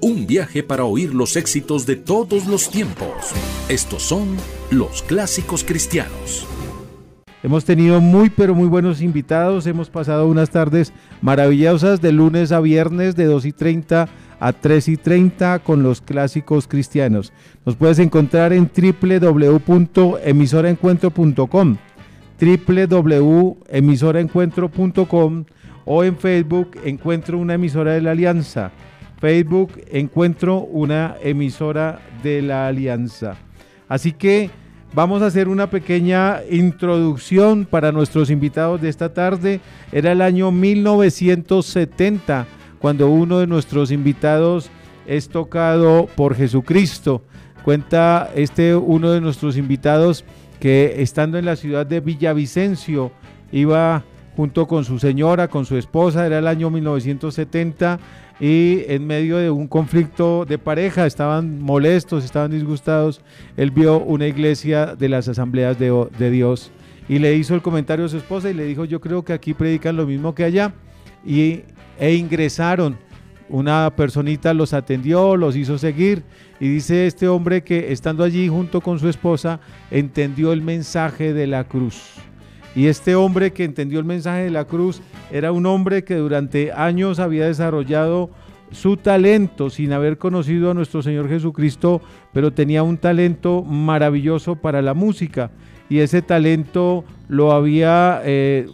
Un viaje para oír los éxitos de todos los tiempos. Estos son los clásicos cristianos. Hemos tenido muy pero muy buenos invitados. Hemos pasado unas tardes maravillosas de lunes a viernes de 2 y 30 a 3 y 30 con los clásicos cristianos. Nos puedes encontrar en www.emisoraencuentro.com www.emisoraencuentro.com o en Facebook Encuentro una emisora de la Alianza. Facebook Encuentro una emisora de la Alianza. Así que vamos a hacer una pequeña introducción para nuestros invitados de esta tarde. Era el año 1970 cuando uno de nuestros invitados es tocado por Jesucristo. Cuenta este uno de nuestros invitados que estando en la ciudad de Villavicencio iba junto con su señora, con su esposa, era el año 1970 y en medio de un conflicto de pareja, estaban molestos, estaban disgustados, él vio una iglesia de las asambleas de, de Dios y le hizo el comentario a su esposa y le dijo, yo creo que aquí predican lo mismo que allá y, e ingresaron. Una personita los atendió, los hizo seguir y dice este hombre que estando allí junto con su esposa entendió el mensaje de la cruz. Y este hombre que entendió el mensaje de la cruz era un hombre que durante años había desarrollado su talento sin haber conocido a nuestro Señor Jesucristo, pero tenía un talento maravilloso para la música. Y ese talento lo había, eh,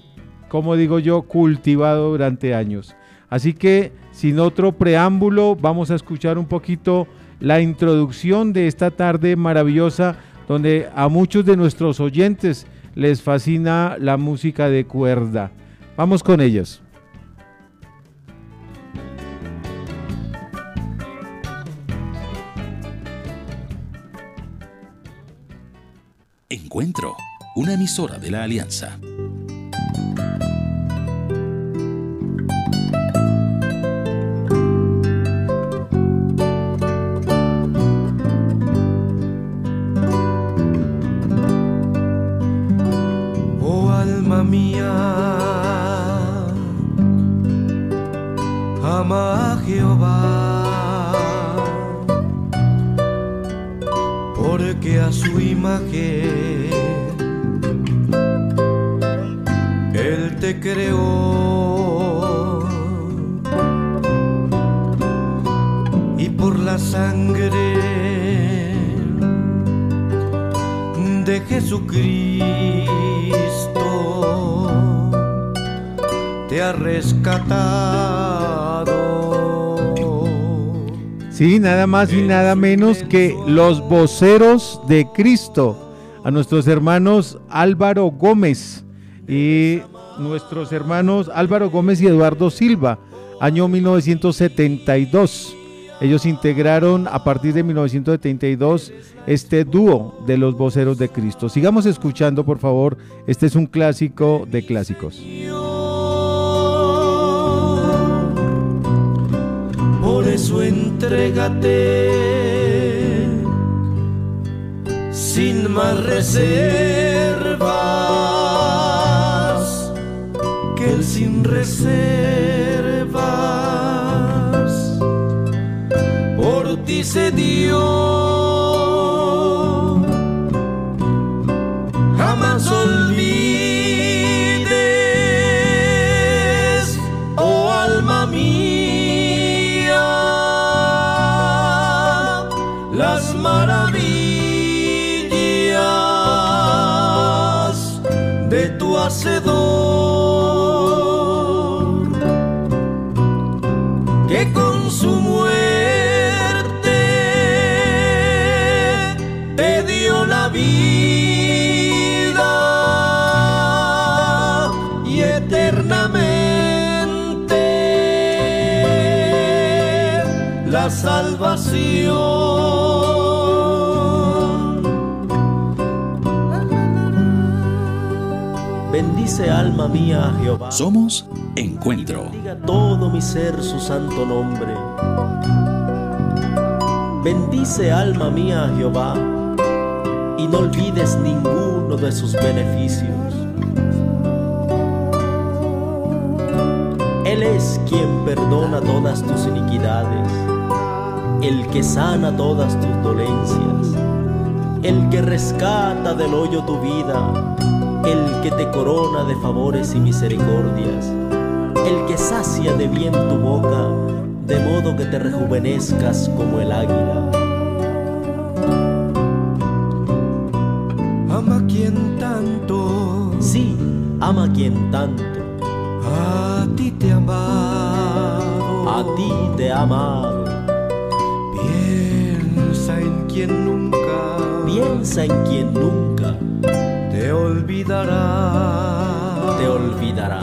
como digo yo, cultivado durante años. Así que, sin otro preámbulo, vamos a escuchar un poquito la introducción de esta tarde maravillosa, donde a muchos de nuestros oyentes les fascina la música de cuerda. Vamos con ellos. Encuentro, una emisora de la Alianza. Más y nada menos que los voceros de Cristo a nuestros hermanos Álvaro Gómez y nuestros hermanos Álvaro Gómez y Eduardo Silva, año 1972. Ellos integraron a partir de 1972 este dúo de los voceros de Cristo. Sigamos escuchando, por favor. Este es un clásico de clásicos. Eso entrégate. Sin más reservas que el sin reservas. Por ti se dio que Bendice alma mía a Jehová. Somos Encuentro. Diga todo mi ser su santo nombre. Bendice alma mía a Jehová y no olvides ninguno de sus beneficios. Él es quien perdona todas tus iniquidades, el que sana todas tus dolencias, el que rescata del hoyo tu vida, que te corona de favores y misericordias, el que sacia de bien tu boca, de modo que te rejuvenezcas como el águila. Ama quien tanto, Sí, ama quien tanto, a ti te ha amado. a ti te ha amado. Piensa en quien nunca Piensa en quien nunca olvidará. te olvidará.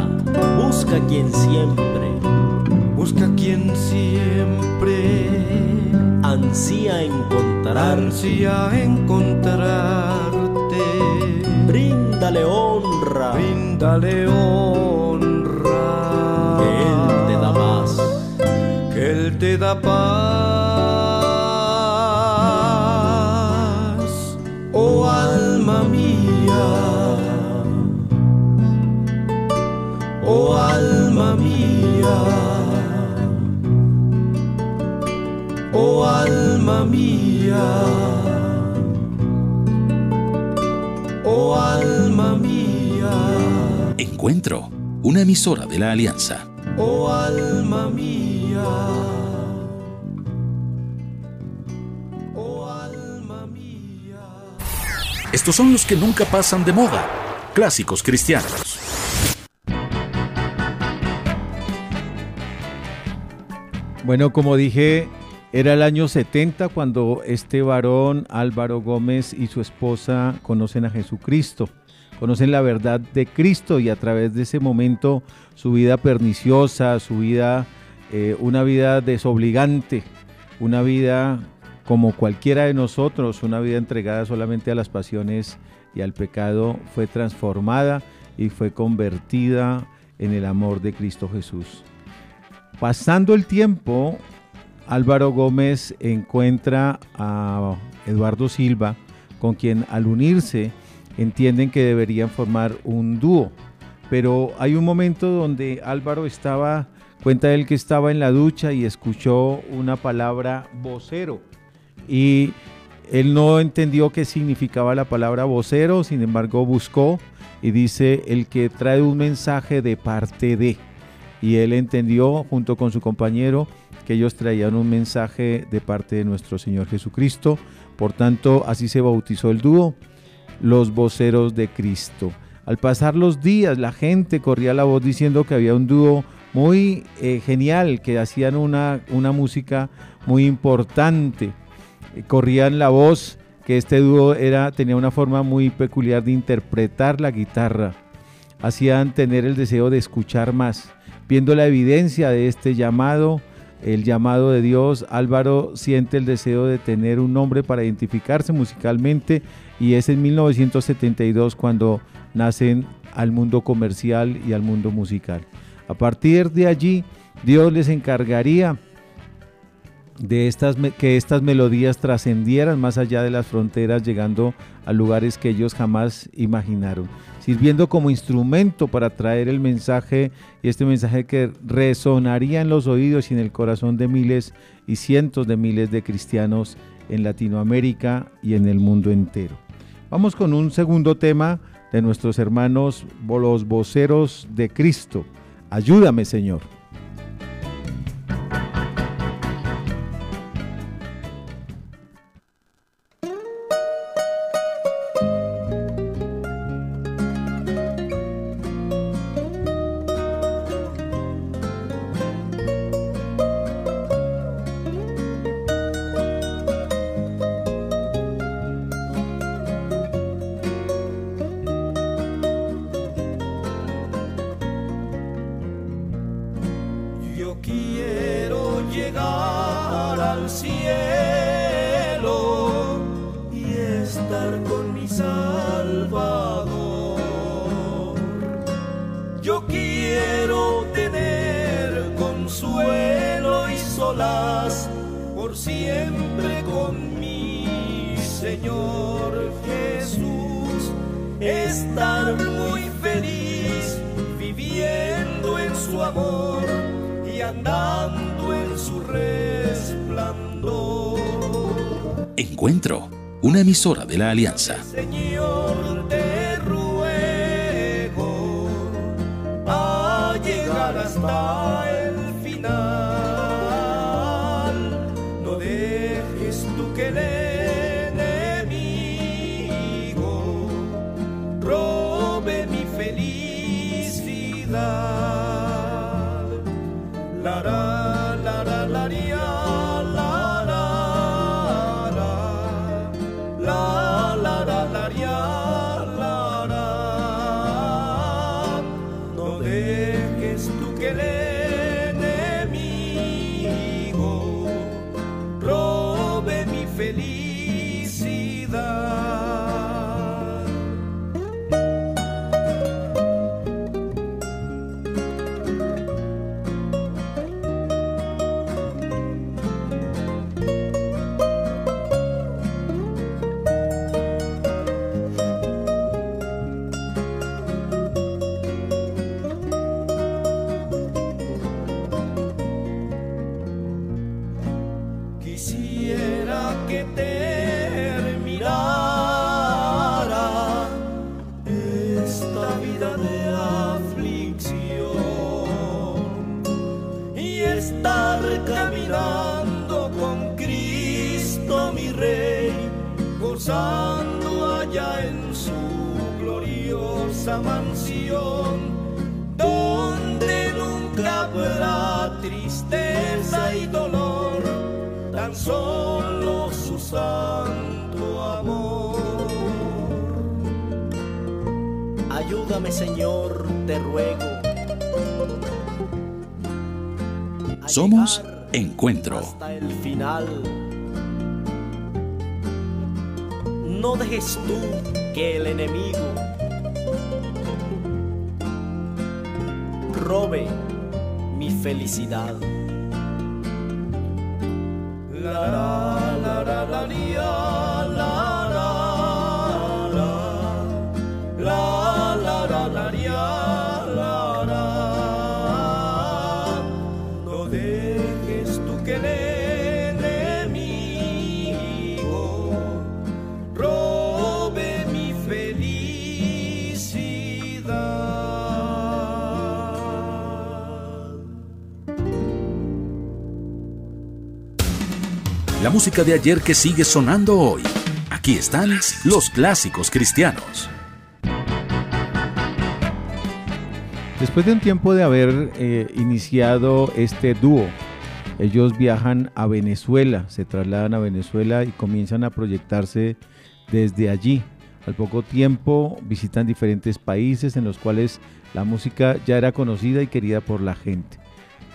Busca quien siempre Busca quien siempre ansía encontrar. ansía encontrarte. Bríndale honra, Bríndale honra. que Él te da paz. que Él te da paz, alma mía, oh alma mía. Encuentro, una emisora de la Alianza. Oh alma mía, oh alma mía. Estos son los que nunca pasan de moda. Clásicos cristianos. Bueno, como dije, era el año 70 cuando este varón Álvaro Gómez y su esposa conocen a Jesucristo, conocen la verdad de Cristo y a través de ese momento su vida perniciosa, su vida, eh, una vida desobligante, una vida como cualquiera de nosotros, una vida entregada solamente a las pasiones y al pecado, fue transformada y fue convertida en el amor de Cristo Jesús. Pasando el tiempo, Álvaro Gómez encuentra a Eduardo Silva, con quien al unirse entienden que deberían formar un dúo. Pero hay un momento donde Álvaro estaba, cuenta él que estaba en la ducha y escuchó una palabra vocero. Y él no entendió qué significaba la palabra vocero, sin embargo buscó y dice el que trae un mensaje de parte de y él entendió junto con su compañero que ellos traían un mensaje de parte de nuestro Señor Jesucristo. Por tanto, así se bautizó el dúo, los voceros de Cristo. Al pasar los días, la gente corría la voz diciendo que había un dúo muy eh, genial, que hacían una, una música muy importante. Eh, corrían la voz que este dúo era, tenía una forma muy peculiar de interpretar la guitarra. Hacían tener el deseo de escuchar más. Viendo la evidencia de este llamado, el llamado de Dios, Álvaro siente el deseo de tener un nombre para identificarse musicalmente y es en 1972 cuando nacen al mundo comercial y al mundo musical. A partir de allí, Dios les encargaría de estas, que estas melodías trascendieran más allá de las fronteras, llegando a lugares que ellos jamás imaginaron, sirviendo como instrumento para traer el mensaje y este mensaje que resonaría en los oídos y en el corazón de miles y cientos de miles de cristianos en Latinoamérica y en el mundo entero. Vamos con un segundo tema de nuestros hermanos los voceros de Cristo. Ayúdame, Señor. De la Alianza. Señor, te ruego a llegar hasta el final. Somos Encuentro. Hasta el final. No dejes tú que el enemigo robe mi felicidad. La la la La música de ayer que sigue sonando hoy. Aquí están los clásicos cristianos. Después de un tiempo de haber eh, iniciado este dúo, ellos viajan a Venezuela, se trasladan a Venezuela y comienzan a proyectarse desde allí. Al poco tiempo visitan diferentes países en los cuales la música ya era conocida y querida por la gente.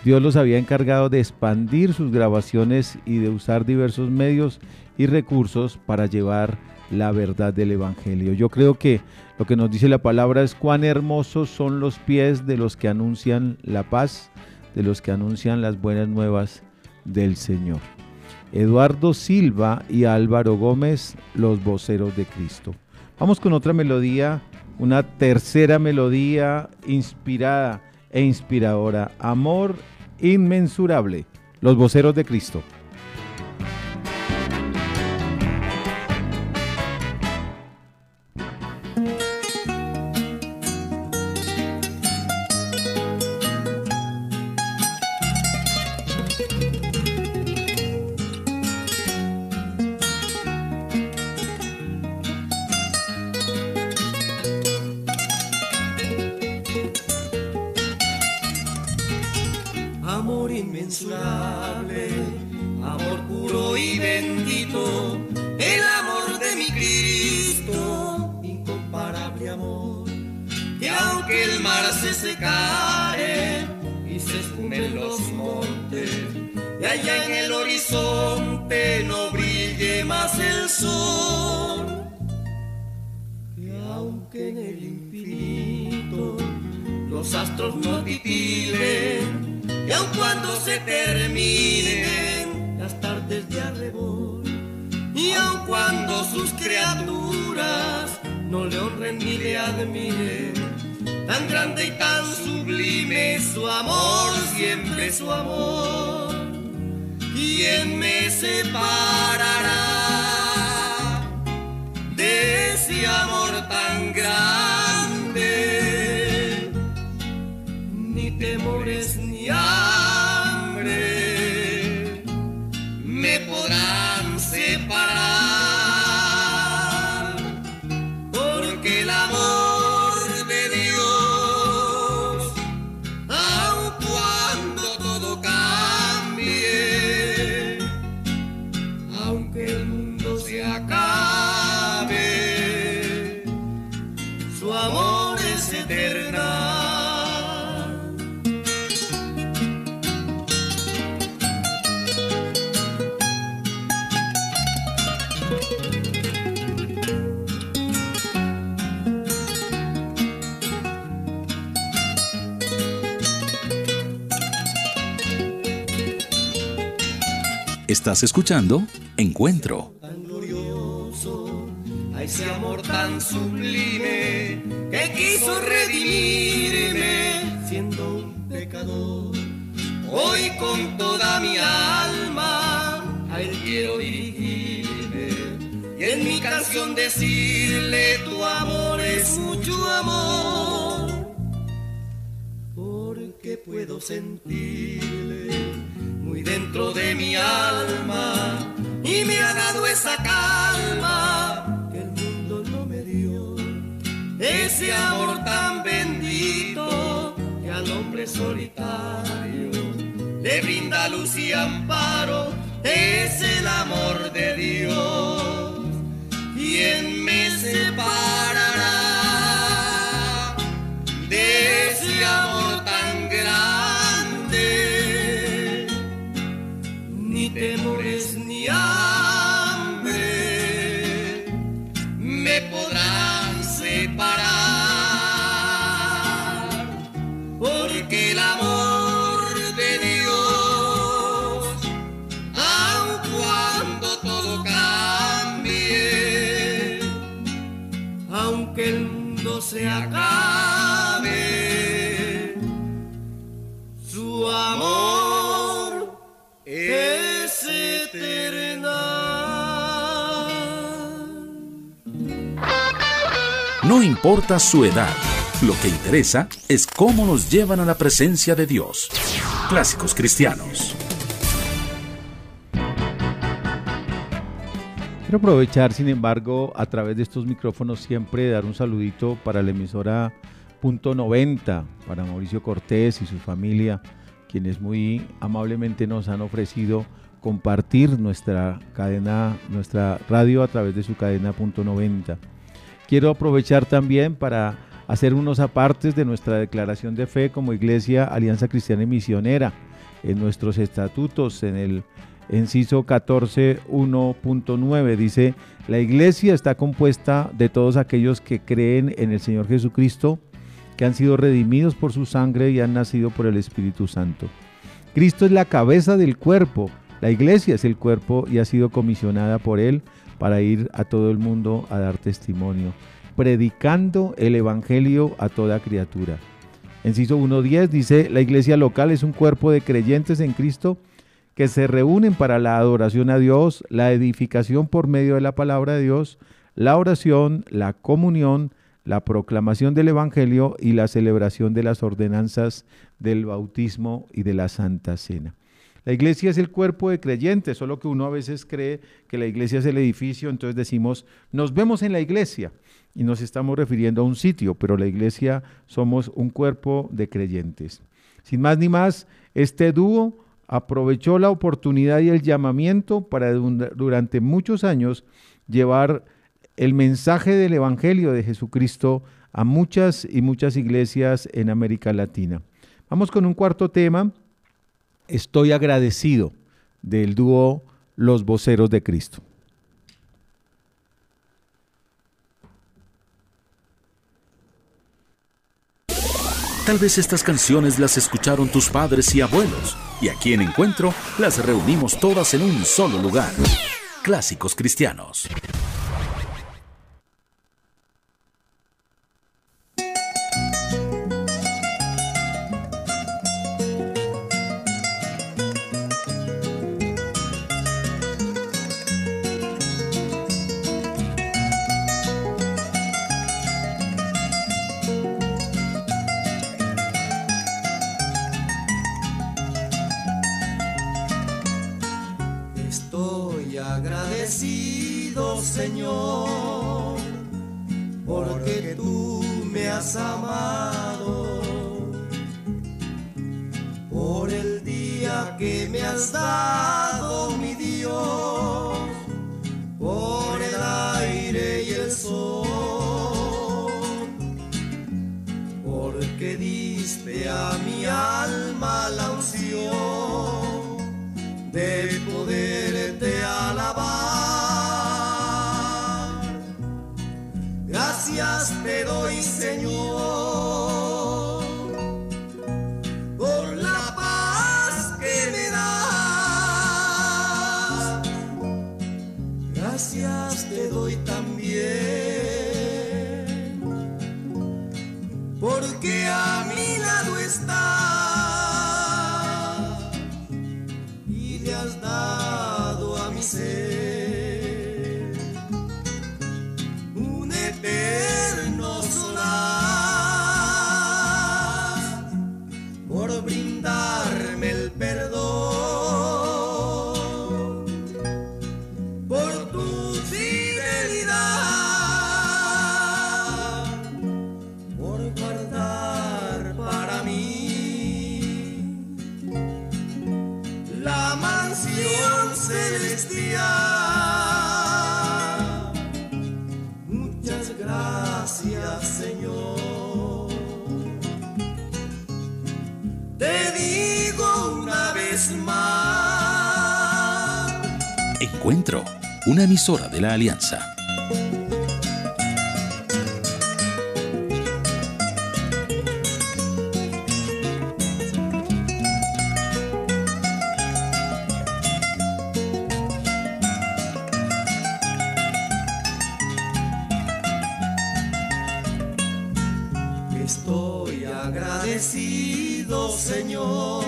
Dios los había encargado de expandir sus grabaciones y de usar diversos medios y recursos para llevar la verdad del Evangelio. Yo creo que lo que nos dice la palabra es cuán hermosos son los pies de los que anuncian la paz, de los que anuncian las buenas nuevas del Señor. Eduardo Silva y Álvaro Gómez, los voceros de Cristo. Vamos con otra melodía, una tercera melodía inspirada e inspiradora. Amor inmensurable, los voceros de Cristo. Inmensurable, amor puro y bendito, el amor de mi Cristo, incomparable amor, que aunque el mar se secare y se espumen los montes, y allá en el horizonte no brille más el sol, que aunque en el infinito los astros no titilen, aun cuando se terminen las tardes de arrebol, y aun cuando sus criaturas no le honren ni le admiren, tan grande y tan sublime su amor, siempre su amor, ¿quién me separará de ese amor tan grande? Ni temores Estás escuchando Encuentro. Tan glorioso, a ese amor tan sublime que quiso redimirme siendo un pecador. Hoy con toda mi alma a él quiero dirigirme y en mi canción decirle tu amor es mucho amor porque puedo sentirle muy dentro de mi alma y me ha dado esa calma que el mundo no me dio. Ese amor tan bendito que al hombre solitario le brinda luz y amparo, es el amor de Dios. ¿Quién me separará No importa su edad, lo que interesa es cómo nos llevan a la presencia de Dios. Clásicos cristianos. Quiero aprovechar, sin embargo, a través de estos micrófonos siempre dar un saludito para la emisora Punto 90, para Mauricio Cortés y su familia, quienes muy amablemente nos han ofrecido compartir nuestra cadena, nuestra radio a través de su cadena Punto 90. Quiero aprovechar también para hacer unos apartes de nuestra declaración de fe como Iglesia Alianza Cristiana y Misionera en nuestros estatutos, en el Enciso 14.1.9 dice, la iglesia está compuesta de todos aquellos que creen en el Señor Jesucristo, que han sido redimidos por su sangre y han nacido por el Espíritu Santo. Cristo es la cabeza del cuerpo, la iglesia es el cuerpo y ha sido comisionada por Él para ir a todo el mundo a dar testimonio, predicando el Evangelio a toda criatura. Enciso 1.10 dice, la iglesia local es un cuerpo de creyentes en Cristo, que se reúnen para la adoración a Dios, la edificación por medio de la palabra de Dios, la oración, la comunión, la proclamación del Evangelio y la celebración de las ordenanzas del bautismo y de la Santa Cena. La iglesia es el cuerpo de creyentes, solo que uno a veces cree que la iglesia es el edificio, entonces decimos, nos vemos en la iglesia y nos estamos refiriendo a un sitio, pero la iglesia somos un cuerpo de creyentes. Sin más ni más, este dúo aprovechó la oportunidad y el llamamiento para durante muchos años llevar el mensaje del Evangelio de Jesucristo a muchas y muchas iglesias en América Latina. Vamos con un cuarto tema. Estoy agradecido del dúo Los Voceros de Cristo. Tal vez estas canciones las escucharon tus padres y abuelos, y aquí en Encuentro las reunimos todas en un solo lugar. Clásicos cristianos. Señor, porque tú me has amado. Por el día que me has dado, Encuentro, una emisora de la Alianza. Estoy agradecido, Señor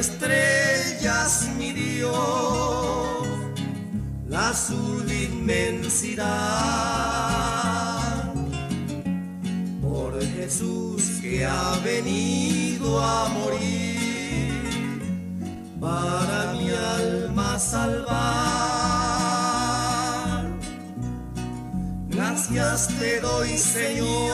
estrellas, mi Dios, la azul inmensidad. Por Jesús que ha venido a morir para mi alma salvar. Gracias te doy, Señor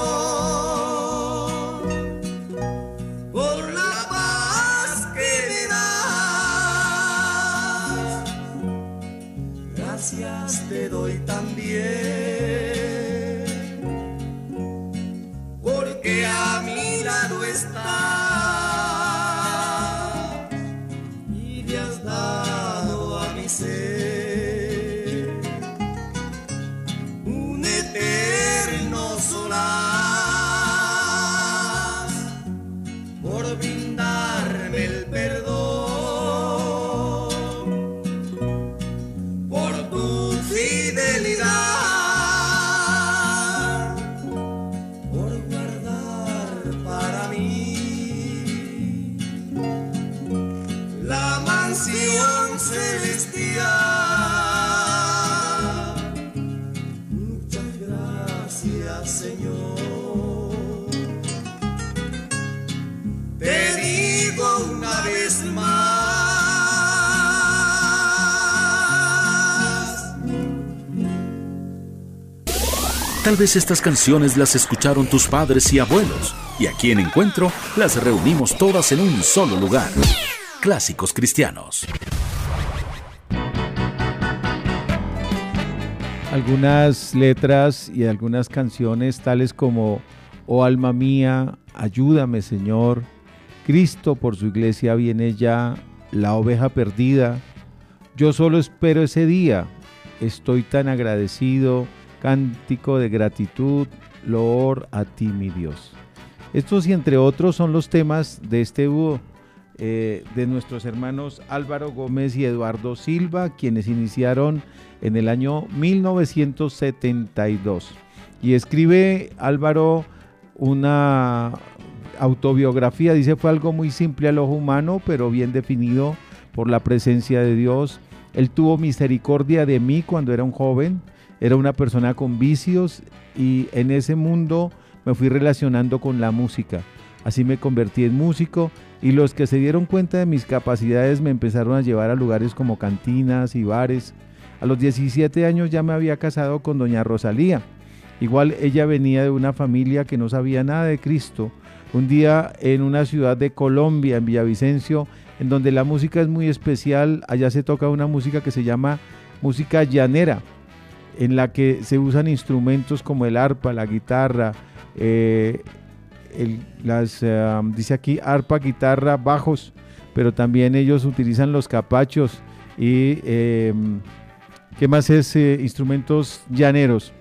Tal vez estas canciones las escucharon tus padres y abuelos, y aquí en Encuentro las reunimos todas en un solo lugar. Clásicos cristianos. Algunas letras y algunas canciones tales como Oh alma mía, ayúdame Señor, Cristo por su iglesia viene ya, la oveja perdida, yo solo espero ese día, estoy tan agradecido, cántico de gratitud, loor a ti, mi Dios. Estos y entre otros son los temas de este dúo eh, de nuestros hermanos Álvaro Gómez y Eduardo Silva, quienes iniciaron en el año 1972. Y escribe Álvaro una autobiografía, dice fue algo muy simple al ojo humano, pero bien definido por la presencia de Dios. Él tuvo misericordia de mí cuando era un joven era una persona con vicios y en ese mundo me fui relacionando con la música. Así me convertí en músico y los que se dieron cuenta de mis capacidades me empezaron a llevar a lugares como cantinas y bares. A los 17 años ya me había casado con doña Rosalía. Igual ella venía de una familia que no sabía nada de Cristo. Un día en una ciudad de Colombia, en Villavicencio, en donde la música es muy especial, allá se toca una música que se llama música llanera en la que se usan instrumentos como el arpa, la guitarra, eh, las, eh, dice aquí arpa, guitarra, bajos, pero también ellos utilizan los capachos y em, ¿qué más es? Eh, instrumentos llaneros.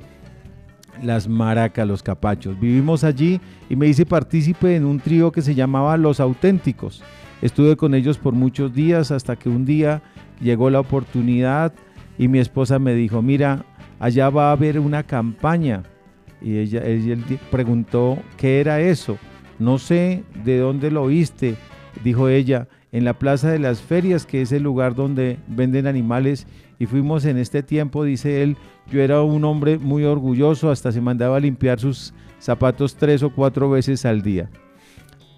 las maracas, los capachos. Vivimos allí y me hice partícipe en un trío que se llamaba Los Auténticos. Estuve con ellos por muchos días hasta que un día llegó la oportunidad y mi esposa me dijo, mira, allá va a haber una campaña. Y ella, ella preguntó, ¿qué era eso? No sé de dónde lo oíste, dijo ella, en la Plaza de las Ferias, que es el lugar donde venden animales. Y fuimos en este tiempo, dice él, yo era un hombre muy orgulloso, hasta se mandaba a limpiar sus zapatos tres o cuatro veces al día.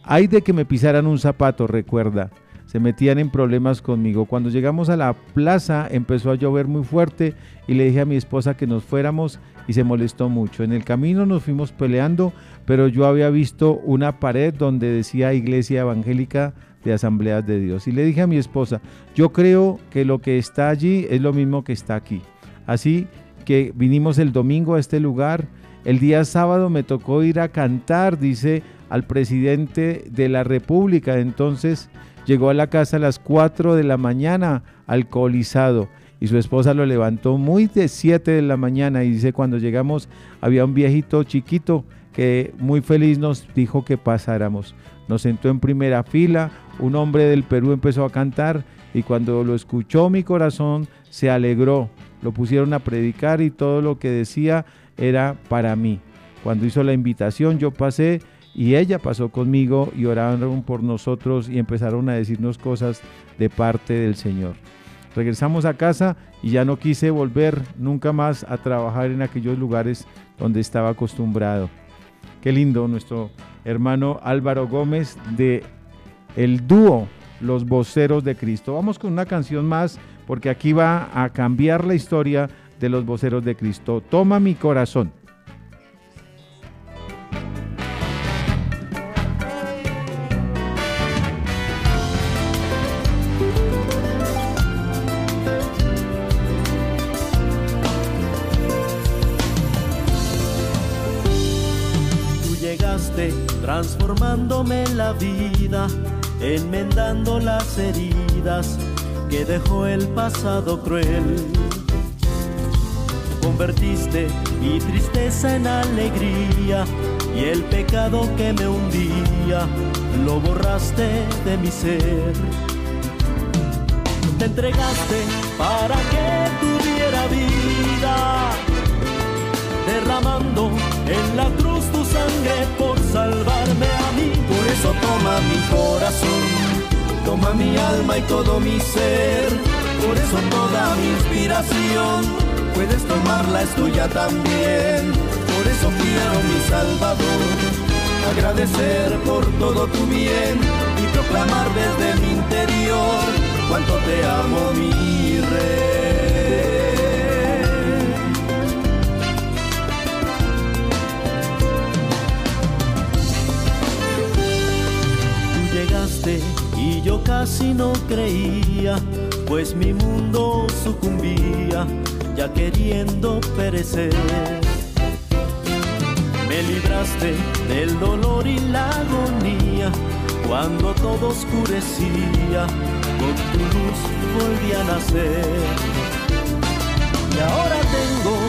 Hay de que me pisaran un zapato, recuerda. Se metían en problemas conmigo. Cuando llegamos a la plaza empezó a llover muy fuerte y le dije a mi esposa que nos fuéramos y se molestó mucho. En el camino nos fuimos peleando, pero yo había visto una pared donde decía Iglesia Evangélica de Asambleas de Dios. Y le dije a mi esposa, yo creo que lo que está allí es lo mismo que está aquí. Así que vinimos el domingo a este lugar. El día sábado me tocó ir a cantar, dice al presidente de la República. Entonces llegó a la casa a las 4 de la mañana alcoholizado y su esposa lo levantó muy de 7 de la mañana y dice cuando llegamos había un viejito chiquito que muy feliz nos dijo que pasáramos. Nos sentó en primera fila, un hombre del Perú empezó a cantar y cuando lo escuchó mi corazón se alegró. Lo pusieron a predicar y todo lo que decía era para mí. Cuando hizo la invitación yo pasé y ella pasó conmigo y oraron por nosotros y empezaron a decirnos cosas de parte del Señor. Regresamos a casa y ya no quise volver nunca más a trabajar en aquellos lugares donde estaba acostumbrado. Qué lindo nuestro hermano Álvaro Gómez de el dúo Los Voceros de Cristo. Vamos con una canción más porque aquí va a cambiar la historia de los Voceros de Cristo. Toma mi corazón. Transformándome la vida, enmendando las heridas que dejó el pasado cruel. Convertiste mi tristeza en alegría y el pecado que me hundía lo borraste de mi ser. Te entregaste para que tuviera vida, derramando en la cruz tu sangre por salvarme a mí. Por eso toma mi corazón, toma mi alma y todo mi ser. Por eso toda mi inspiración, puedes tomarla, es tuya también. Por eso quiero mi Salvador, agradecer por todo tu bien y proclamar desde mi interior cuánto te amo mi rey. Y yo casi no creía, pues mi mundo sucumbía ya queriendo perecer. Me libraste del dolor y la agonía cuando todo oscurecía, con tu luz volví a nacer. Y ahora tengo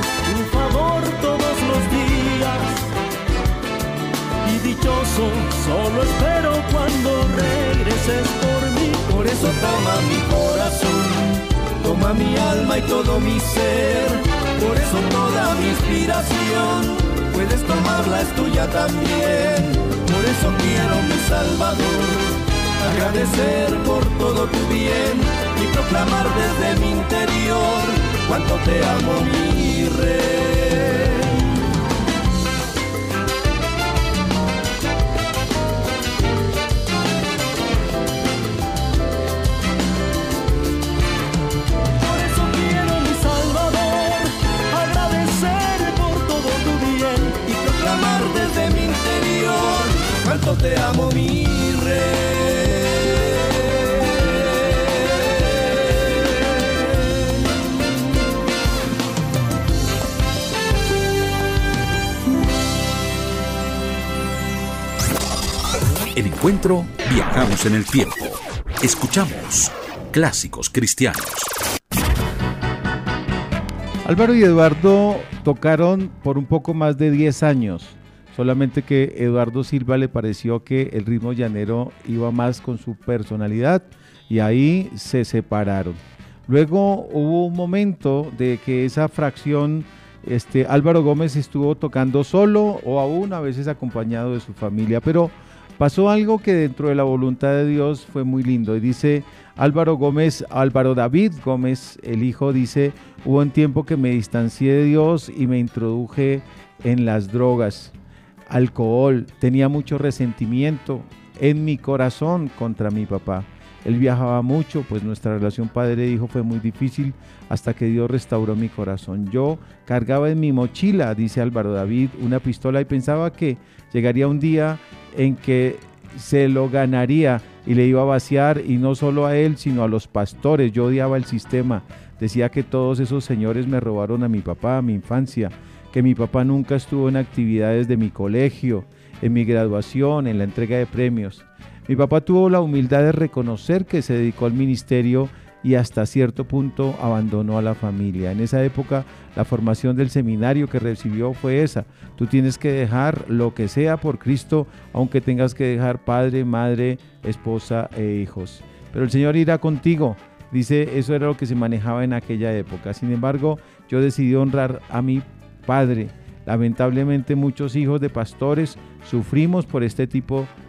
dichoso solo espero cuando regreses por mí. Por eso toma mi corazón, toma mi alma y todo mi ser. Por eso toda mi inspiración, puedes tomarla, es tuya también. Por eso quiero mi Salvador, agradecer por todo tu bien y proclamar desde mi interior cuánto te amo mi rey. Viajamos en el tiempo. Escuchamos Clásicos Cristianos. Álvaro y Eduardo tocaron por un poco más de 10 años, solamente que Eduardo Silva le pareció que el ritmo llanero iba más con su personalidad y ahí se separaron. Luego hubo un momento de que esa fracción, este, Álvaro Gómez estuvo tocando solo o aún a veces acompañado de su familia, pero pasó algo que dentro de la voluntad de Dios fue muy lindo. Y dice Álvaro Gómez, Álvaro David Gómez, el hijo, dice, hubo un tiempo que me distancié de Dios y me introduje en las drogas, alcohol, tenía mucho resentimiento en mi corazón contra mi papá. Él viajaba mucho, pues nuestra relación padre-hijo fue muy difícil hasta que Dios restauró mi corazón. Yo cargaba en mi mochila, dice Álvaro David, una pistola y pensaba que llegaría un día en que se lo ganaría y le iba a vaciar y no solo a él, sino a los pastores. Yo odiaba el sistema. Decía que todos esos señores me robaron a mi papá, a mi infancia, que mi papá nunca estuvo en actividades de mi colegio, en mi graduación, en la entrega de premios. Mi papá tuvo la humildad de reconocer que se dedicó al ministerio y hasta cierto punto abandonó a la familia. En esa época la formación del seminario que recibió fue esa. Tú tienes que dejar lo que sea por Cristo, aunque tengas que dejar padre, madre, esposa e hijos. Pero el Señor irá contigo. Dice, eso era lo que se manejaba en aquella época. Sin embargo, yo decidí honrar a mi padre. Lamentablemente muchos hijos de pastores sufrimos por este tipo de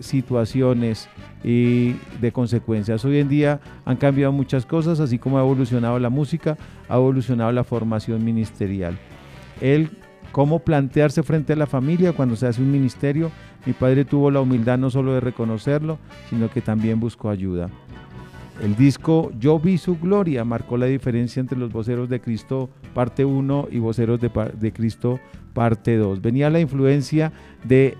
situaciones y de consecuencias. Hoy en día han cambiado muchas cosas, así como ha evolucionado la música, ha evolucionado la formación ministerial. El cómo plantearse frente a la familia cuando se hace un ministerio. Mi padre tuvo la humildad no solo de reconocerlo, sino que también buscó ayuda. El disco Yo vi su gloria marcó la diferencia entre los voceros de Cristo parte 1 y voceros de, de Cristo parte 2. Venía la influencia de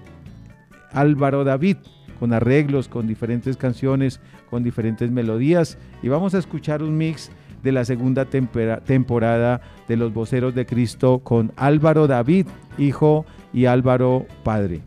Álvaro David, con arreglos, con diferentes canciones, con diferentes melodías. Y vamos a escuchar un mix de la segunda temporada de Los Voceros de Cristo con Álvaro David, hijo, y Álvaro, padre.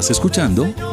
Estás escuchando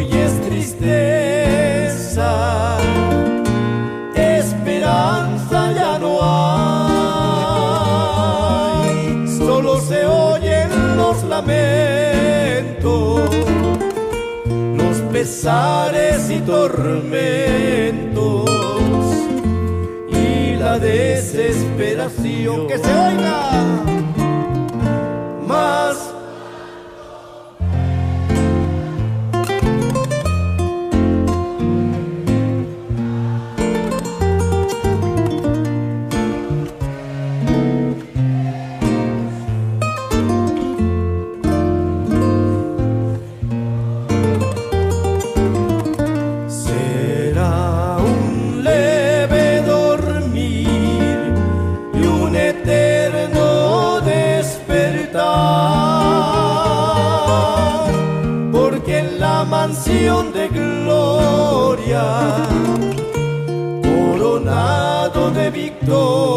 y es tristeza. Esperanza ya no hay, solo se oyen los lamentos, los pesares y tormentos y la desesperación. Que se oiga gloria, coronado de victoria,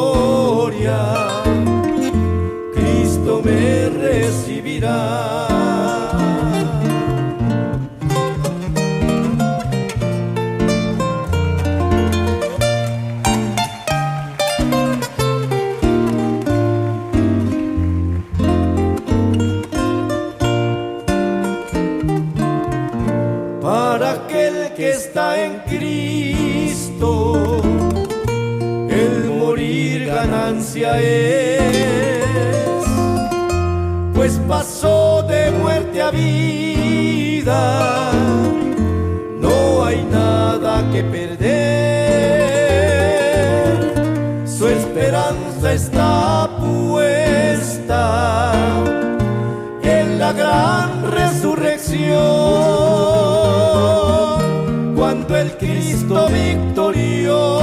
cuando el Cristo victorioso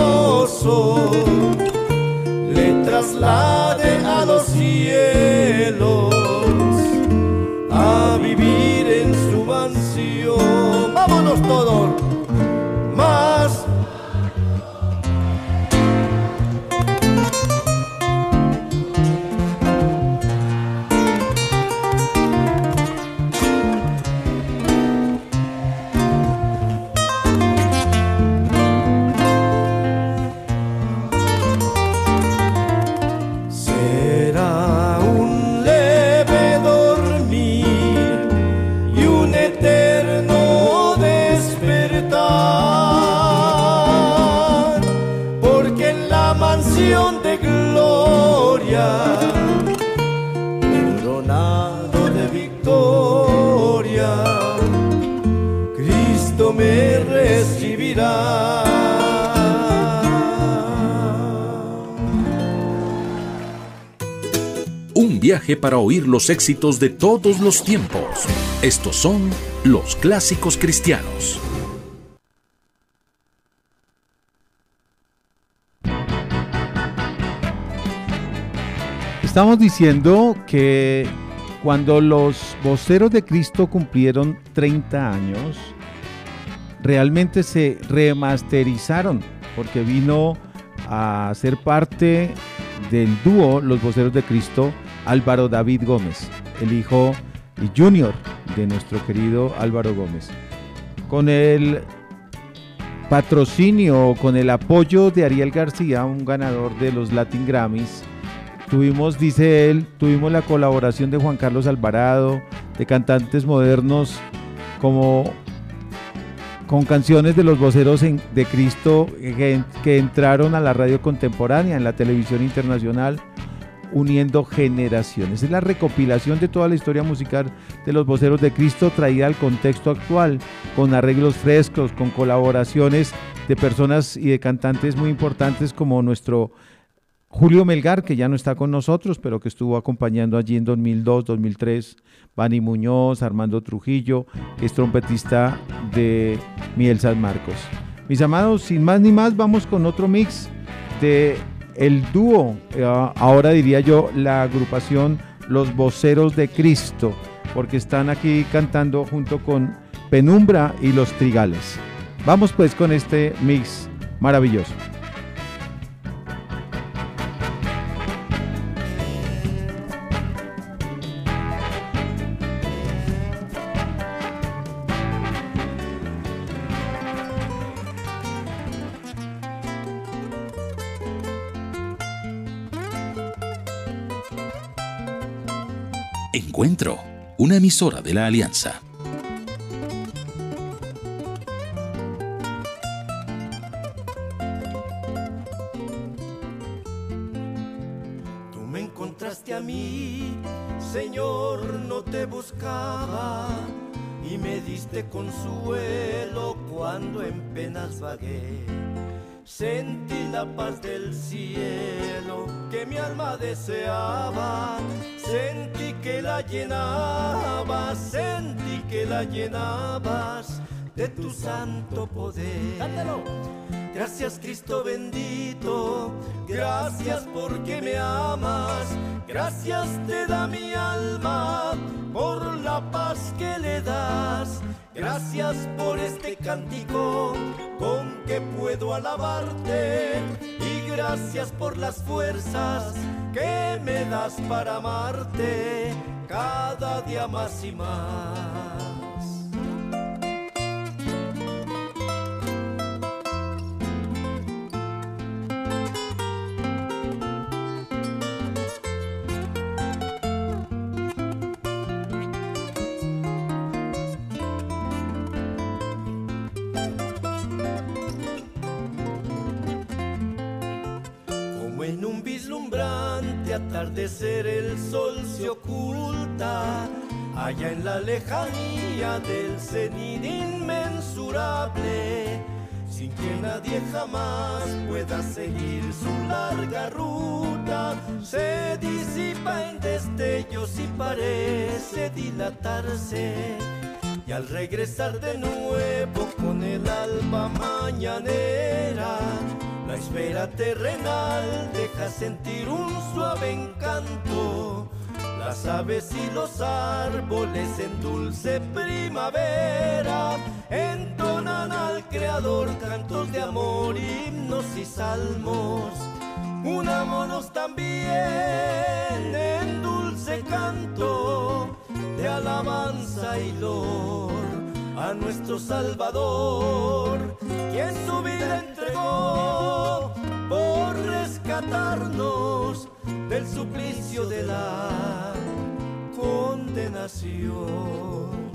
le traslade para oír los éxitos de todos los tiempos. Estos son los clásicos cristianos. Estamos diciendo que cuando los voceros de Cristo cumplieron 30 años, realmente se remasterizaron, porque vino a ser parte del dúo Los Voceros de Cristo Álvaro David Gómez, el hijo y junior de nuestro querido Álvaro Gómez. con el patrocinio, con el apoyo de Ariel García, un ganador de los Latin Grammys. Tuvimos, dice él, tuvimos la colaboración de Juan Carlos Alvarado, de cantantes modernos como con canciones de los voceros de Cristo que, que entraron a la radio contemporánea, en la televisión internacional uniendo generaciones. Es la recopilación de toda la historia musical de los voceros de Cristo traída al contexto actual, con arreglos frescos, con colaboraciones de personas y de cantantes muy importantes como nuestro Julio Melgar, que ya no está con nosotros, pero que estuvo acompañando allí en 2002, 2003, Bani Muñoz, Armando Trujillo, que es trompetista de Miel San Marcos. Mis amados, sin más ni más, vamos con otro mix de el dúo, eh, ahora diría yo la agrupación Los Voceros de Cristo, porque están aquí cantando junto con Penumbra y Los Trigales. Vamos pues con este mix maravilloso. Encuentro, una emisora de la Alianza. Tú me encontraste a mí, Señor, no te buscaba y me diste consuelo cuando en penas vagué. Sentí la paz del cielo que mi alma deseaba. La llenabas, sentí que la llenabas de tu santo poder. Gracias Cristo bendito, gracias porque me amas, gracias te da mi alma por la paz que le das. Gracias por este cántico con que puedo alabarte y gracias por las fuerzas que me das para amarte cada día más y más. Atardecer el sol se oculta, allá en la lejanía del cenit inmensurable, sin que nadie jamás pueda seguir su larga ruta, se disipa en destellos y parece dilatarse. Y al regresar de nuevo con el alba mañanera, la esfera terrenal deja sentir un suave encanto. Las aves y los árboles en dulce primavera entonan al Creador cantos de amor, himnos y salmos. Unámonos también en dulce canto de alabanza y lor a nuestro Salvador, quien su vida entregó por rescatarnos del suplicio de la condenación.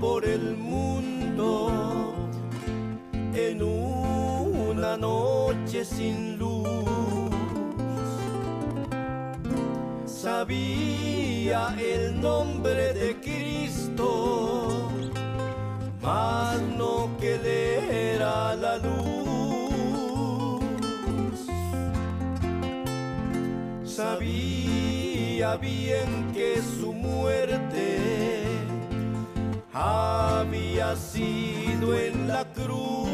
Por el mundo en una noche sin luz. Sabía el nombre de Cristo, mas no que le era la luz. Sabía bien que su muerte había sido en la cruz.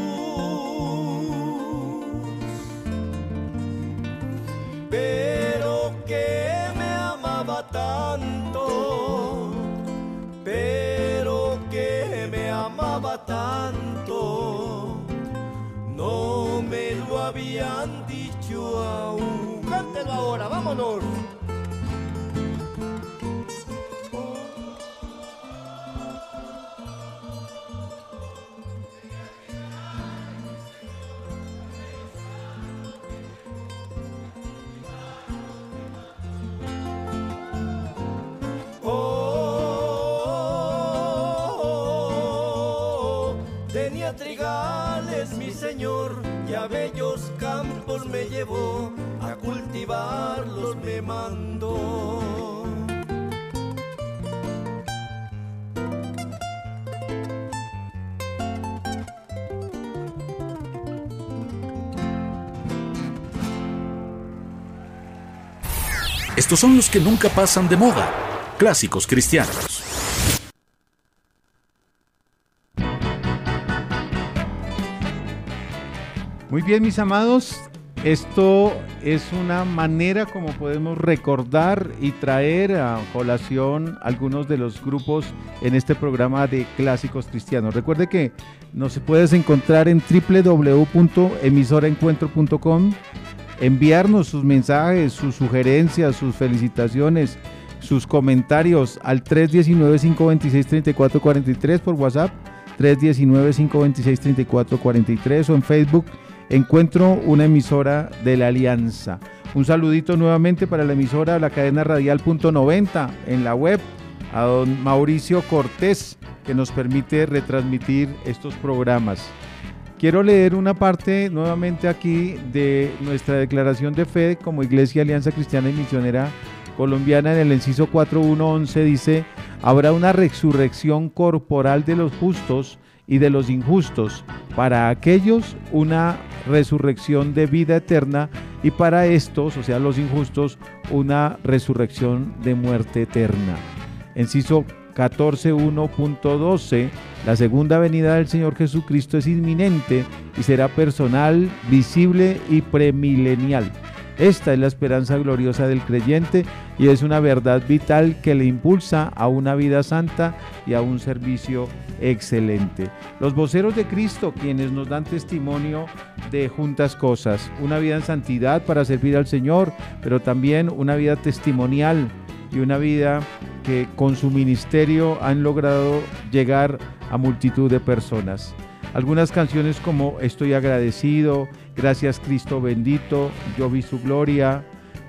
Pero que me amaba tanto, pero que me amaba tanto, no me lo habían dicho aún. Cántelo ahora, vámonos. Campos me llevó, a cultivarlos me mandó. Estos son los que nunca pasan de moda, clásicos cristianos. Muy bien, mis amados, esto es una manera como podemos recordar y traer a colación algunos de los grupos en este programa de clásicos cristianos. Recuerde que nos puedes encontrar en www.emisoraencuentro.com, enviarnos sus mensajes, sus sugerencias, sus felicitaciones, sus comentarios al 319-526-3443 por WhatsApp, 319-526-3443 o en Facebook encuentro una emisora de la Alianza. Un saludito nuevamente para la emisora de la cadena radial punto 90 en la web, a don Mauricio Cortés, que nos permite retransmitir estos programas. Quiero leer una parte nuevamente aquí de nuestra declaración de fe como Iglesia Alianza Cristiana y Misionera Colombiana en el inciso 4111 dice, habrá una resurrección corporal de los justos y de los injustos, para aquellos una resurrección de vida eterna y para estos, o sea, los injustos, una resurrección de muerte eterna. Enciso 14.1.12, la segunda venida del Señor Jesucristo es inminente y será personal, visible y premilenial. Esta es la esperanza gloriosa del creyente y es una verdad vital que le impulsa a una vida santa y a un servicio excelente. Los voceros de Cristo, quienes nos dan testimonio de juntas cosas, una vida en santidad para servir al Señor, pero también una vida testimonial y una vida que con su ministerio han logrado llegar a multitud de personas. Algunas canciones como Estoy agradecido, Gracias Cristo bendito, yo vi su gloria.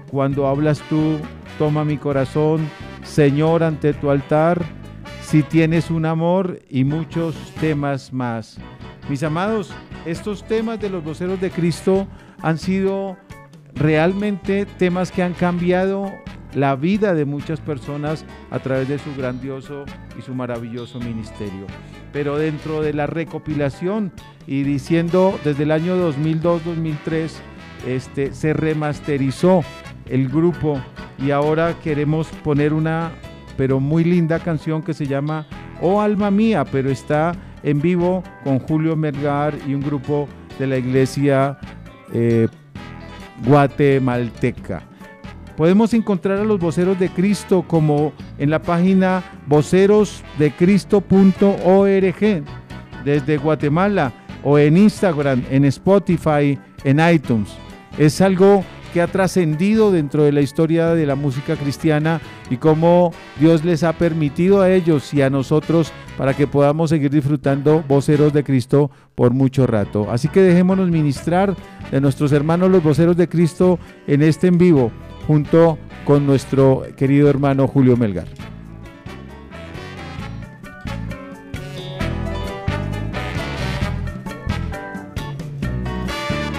Cuando hablas tú, toma mi corazón, Señor, ante tu altar, si tienes un amor y muchos temas más. Mis amados, estos temas de los voceros de Cristo han sido realmente temas que han cambiado la vida de muchas personas a través de su grandioso y su maravilloso ministerio. Pero dentro de la recopilación y diciendo desde el año 2002-2003, este, se remasterizó el grupo y ahora queremos poner una pero muy linda canción que se llama Oh Alma Mía, pero está en vivo con Julio Melgar y un grupo de la iglesia eh, guatemalteca. Podemos encontrar a los voceros de Cristo como en la página vocerosdecristo.org desde Guatemala o en Instagram, en Spotify, en iTunes. Es algo que ha trascendido dentro de la historia de la música cristiana y cómo Dios les ha permitido a ellos y a nosotros para que podamos seguir disfrutando voceros de Cristo por mucho rato. Así que dejémonos ministrar de nuestros hermanos los voceros de Cristo en este en vivo junto con nuestro querido hermano Julio Melgar.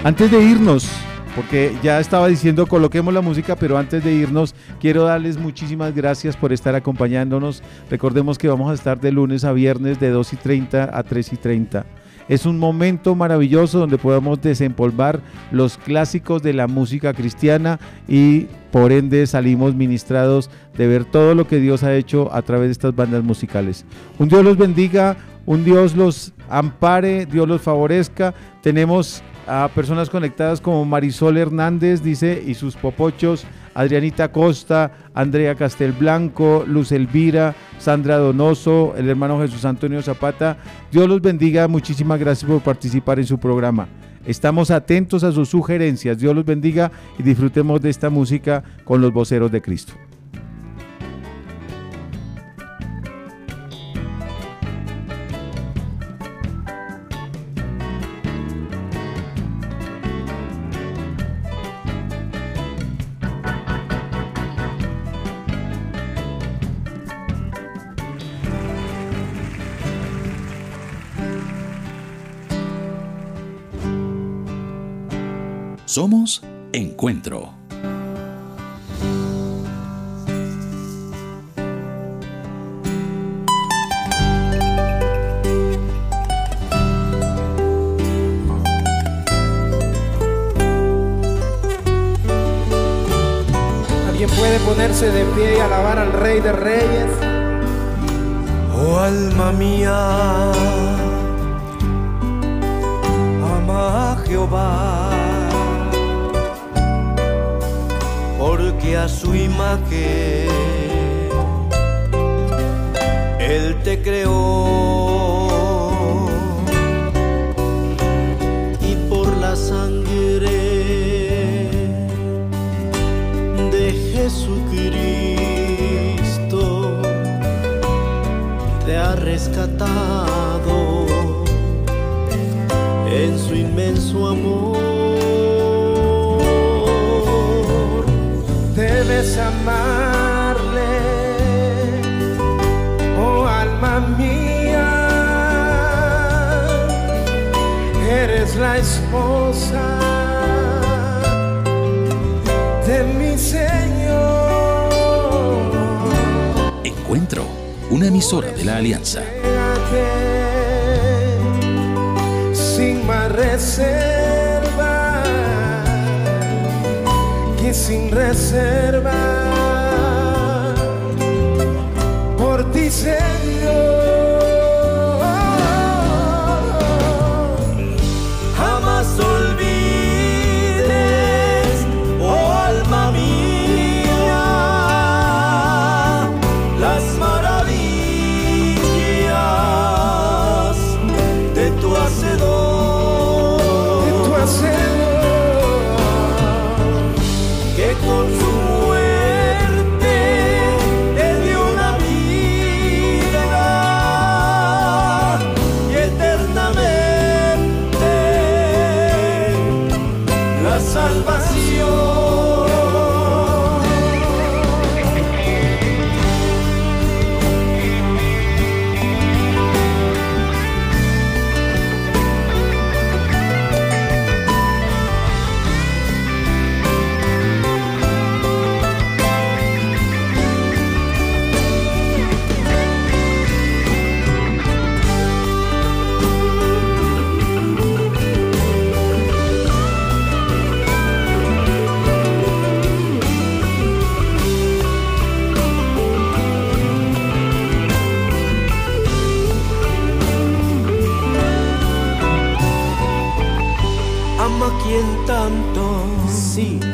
Antes de irnos, porque ya estaba diciendo coloquemos la música, pero antes de irnos quiero darles muchísimas gracias por estar acompañándonos. Recordemos que vamos a estar de lunes a viernes de 2 y 30 a 3 y 30 es un momento maravilloso donde podemos desempolvar los clásicos de la música cristiana y por ende salimos ministrados de ver todo lo que Dios ha hecho a través de estas bandas musicales. Un Dios los bendiga, un Dios los ampare, Dios los favorezca. Tenemos a personas conectadas como Marisol Hernández, dice, y sus popochos, Adrianita Costa, Andrea Castelblanco, Luz Elvira, Sandra Donoso, el hermano Jesús Antonio Zapata. Dios los bendiga, muchísimas gracias por participar en su programa. Estamos atentos a sus sugerencias. Dios los bendiga y disfrutemos de esta música con los voceros de Cristo. Somos Encuentro. Alguien puede ponerse de pie y alabar al Rey de Reyes. Oh alma mía, a su imagen. Él te creó de la Alianza. Sin más reserva, que sin reserva por ti Señor.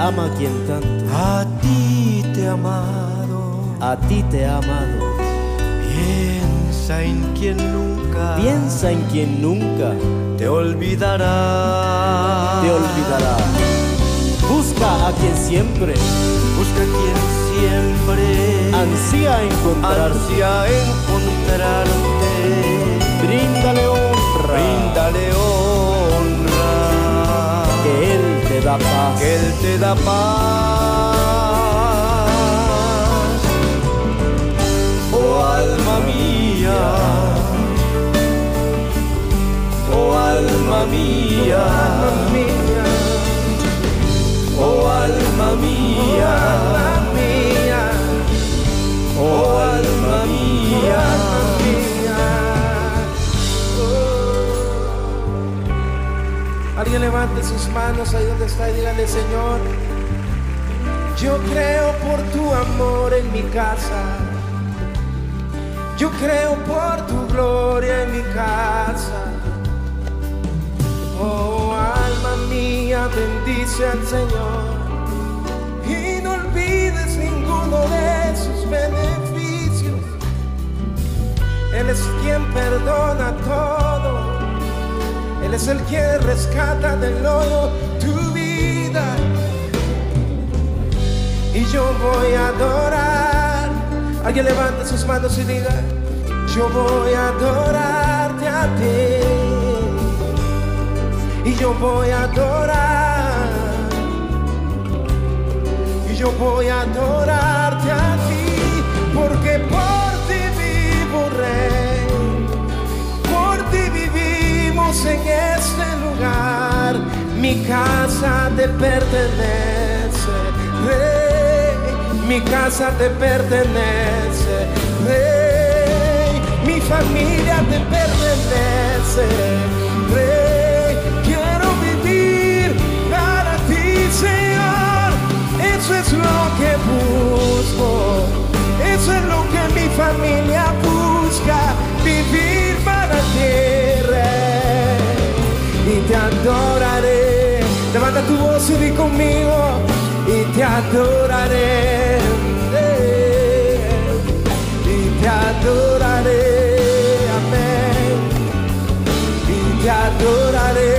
Ama a quien tanto. a ti te ha amado. A ti te ha amado. Piensa en quien nunca Piensa en quien nunca te olvidará. te olvidará. Busca a quien siempre Busca quien siempre ansía encontrarte. ansía encontrarte. Bríndale honra. Bríndale honra. Da paz. que Él te da paz. Oh alma mía, oh alma mía, oh alma mía, Alguien levante sus manos ahí donde está y dígale, Señor, yo creo por tu amor en mi casa. Yo creo por tu gloria en mi casa. Oh, alma mía, bendice al Señor. Y no olvides uno de sus beneficios. Él es quien perdona todo. Él es el que rescata del hoyo tu vida. Y yo voy a adorar. Alguien levante sus manos y diga, yo voy a adorarte a ti. Y yo voy a adorar. Y yo voy a adorarte a ti. Porque por en este lugar. Mi casa te pertenece, Rey. Mi casa te pertenece, Rey. Mi familia te pertenece, Rey. Quiero vivir para ti, Señor. Eso es lo que busco. Eso es lo que mi familia busca. Vivir para ti. Y te adoraré. Levanta tu voz y di conmigo. Y te adoraré. Y te adoraré. Amén y te adoraré.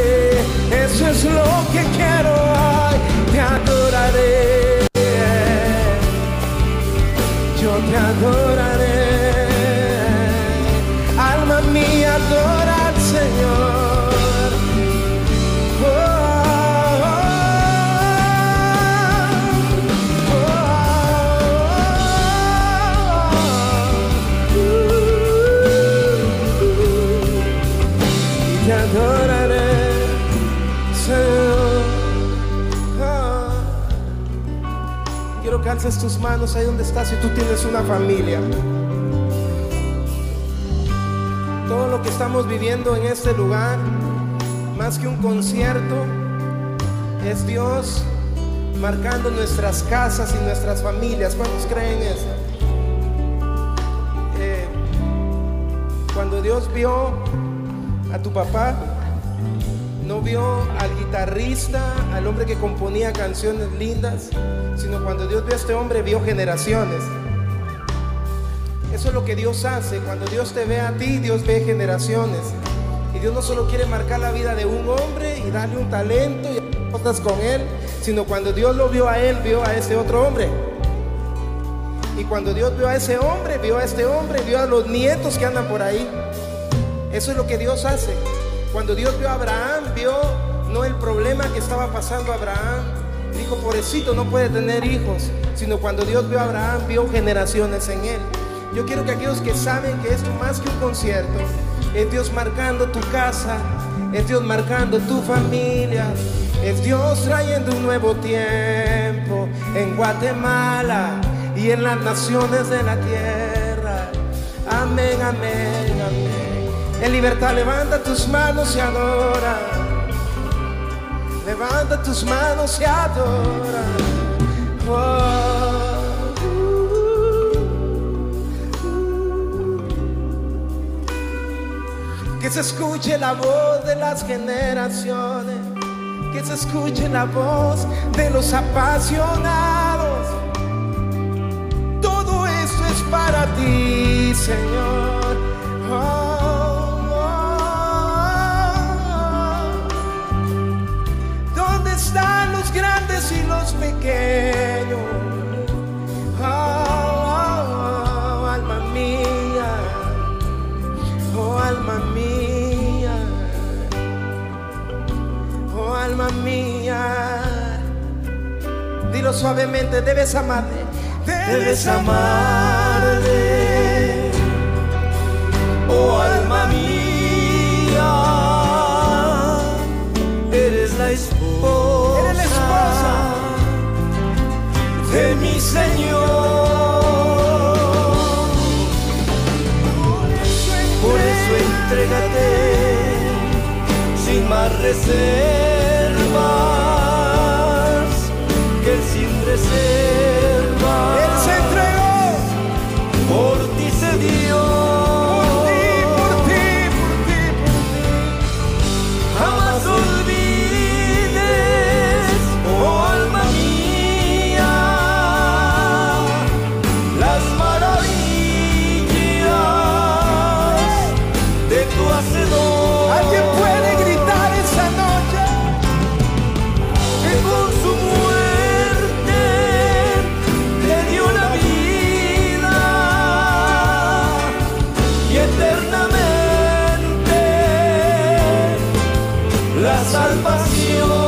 Alces tus manos ahí donde estás si tú tienes una familia. Todo lo que estamos viviendo en este lugar, más que un concierto, es Dios marcando nuestras casas y nuestras familias. ¿Cuántos creen eso? Eh, cuando Dios vio a tu papá, vio al guitarrista, al hombre que componía canciones lindas, sino cuando Dios vio a este hombre, vio generaciones. Eso es lo que Dios hace. Cuando Dios te ve a ti, Dios ve generaciones. Y Dios no solo quiere marcar la vida de un hombre y darle un talento y cosas con él, sino cuando Dios lo vio a él, vio a ese otro hombre. Y cuando Dios vio a ese hombre, vio a este hombre, vio a los nietos que andan por ahí. Eso es lo que Dios hace. Cuando Dios vio a Abraham, vio no el problema que estaba pasando Abraham. Dijo, pobrecito, no puede tener hijos. Sino cuando Dios vio a Abraham, vio generaciones en él. Yo quiero que aquellos que saben que esto más que un concierto, es Dios marcando tu casa, es Dios marcando tu familia, es Dios trayendo un nuevo tiempo en Guatemala y en las naciones de la tierra. Amén, amén. En libertad levanta tus manos y adora. Levanta tus manos y adora. Que se escuche la voz de las generaciones. Que se escuche la voz de los apasionados. Todo esto es para ti, Señor. Oh, los grandes y los pequeños? Oh, oh, oh, alma mía, oh alma mía, oh alma mía. Dilo suavemente, debes amarle, debes amarle, oh alma de mi Señor. Por eso entrégate sin más reservas que Él sin reservas. Él se entregó. Por ti se dio. la salvación.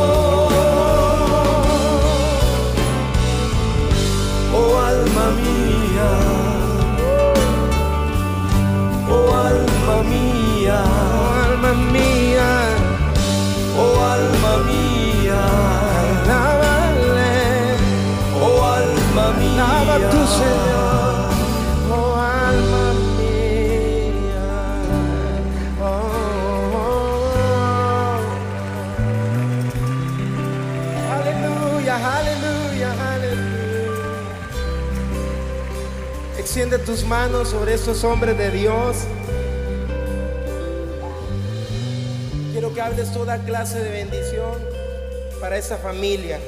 Tus manos sobre estos hombres de Dios. Quiero que hables toda clase de bendición para esta familia.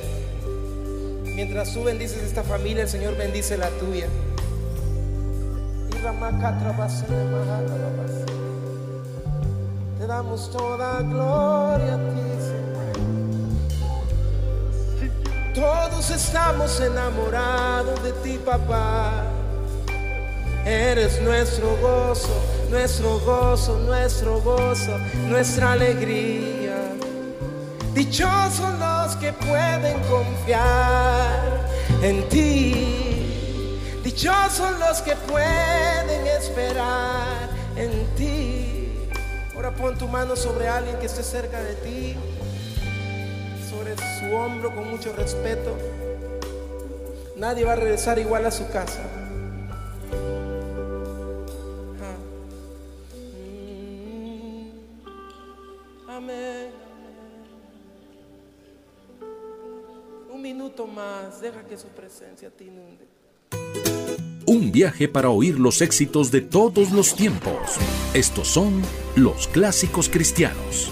Mientras tú bendices esta familia, el Señor bendice la tuya. Te damos toda gloria a ti, Señor. Todos estamos enamorados de ti, papá. Eres nuestro gozo, nuestro gozo, nuestro gozo, nuestra alegría. Dichosos los que pueden confiar en ti. Dichosos los que pueden esperar en ti. Ahora pon tu mano sobre alguien que esté cerca de ti, sobre su hombro con mucho respeto. Nadie va a regresar igual a su casa. Un minuto más, deja que su presencia te inunde. Un viaje para oír los éxitos de todos los tiempos. Estos son los clásicos cristianos.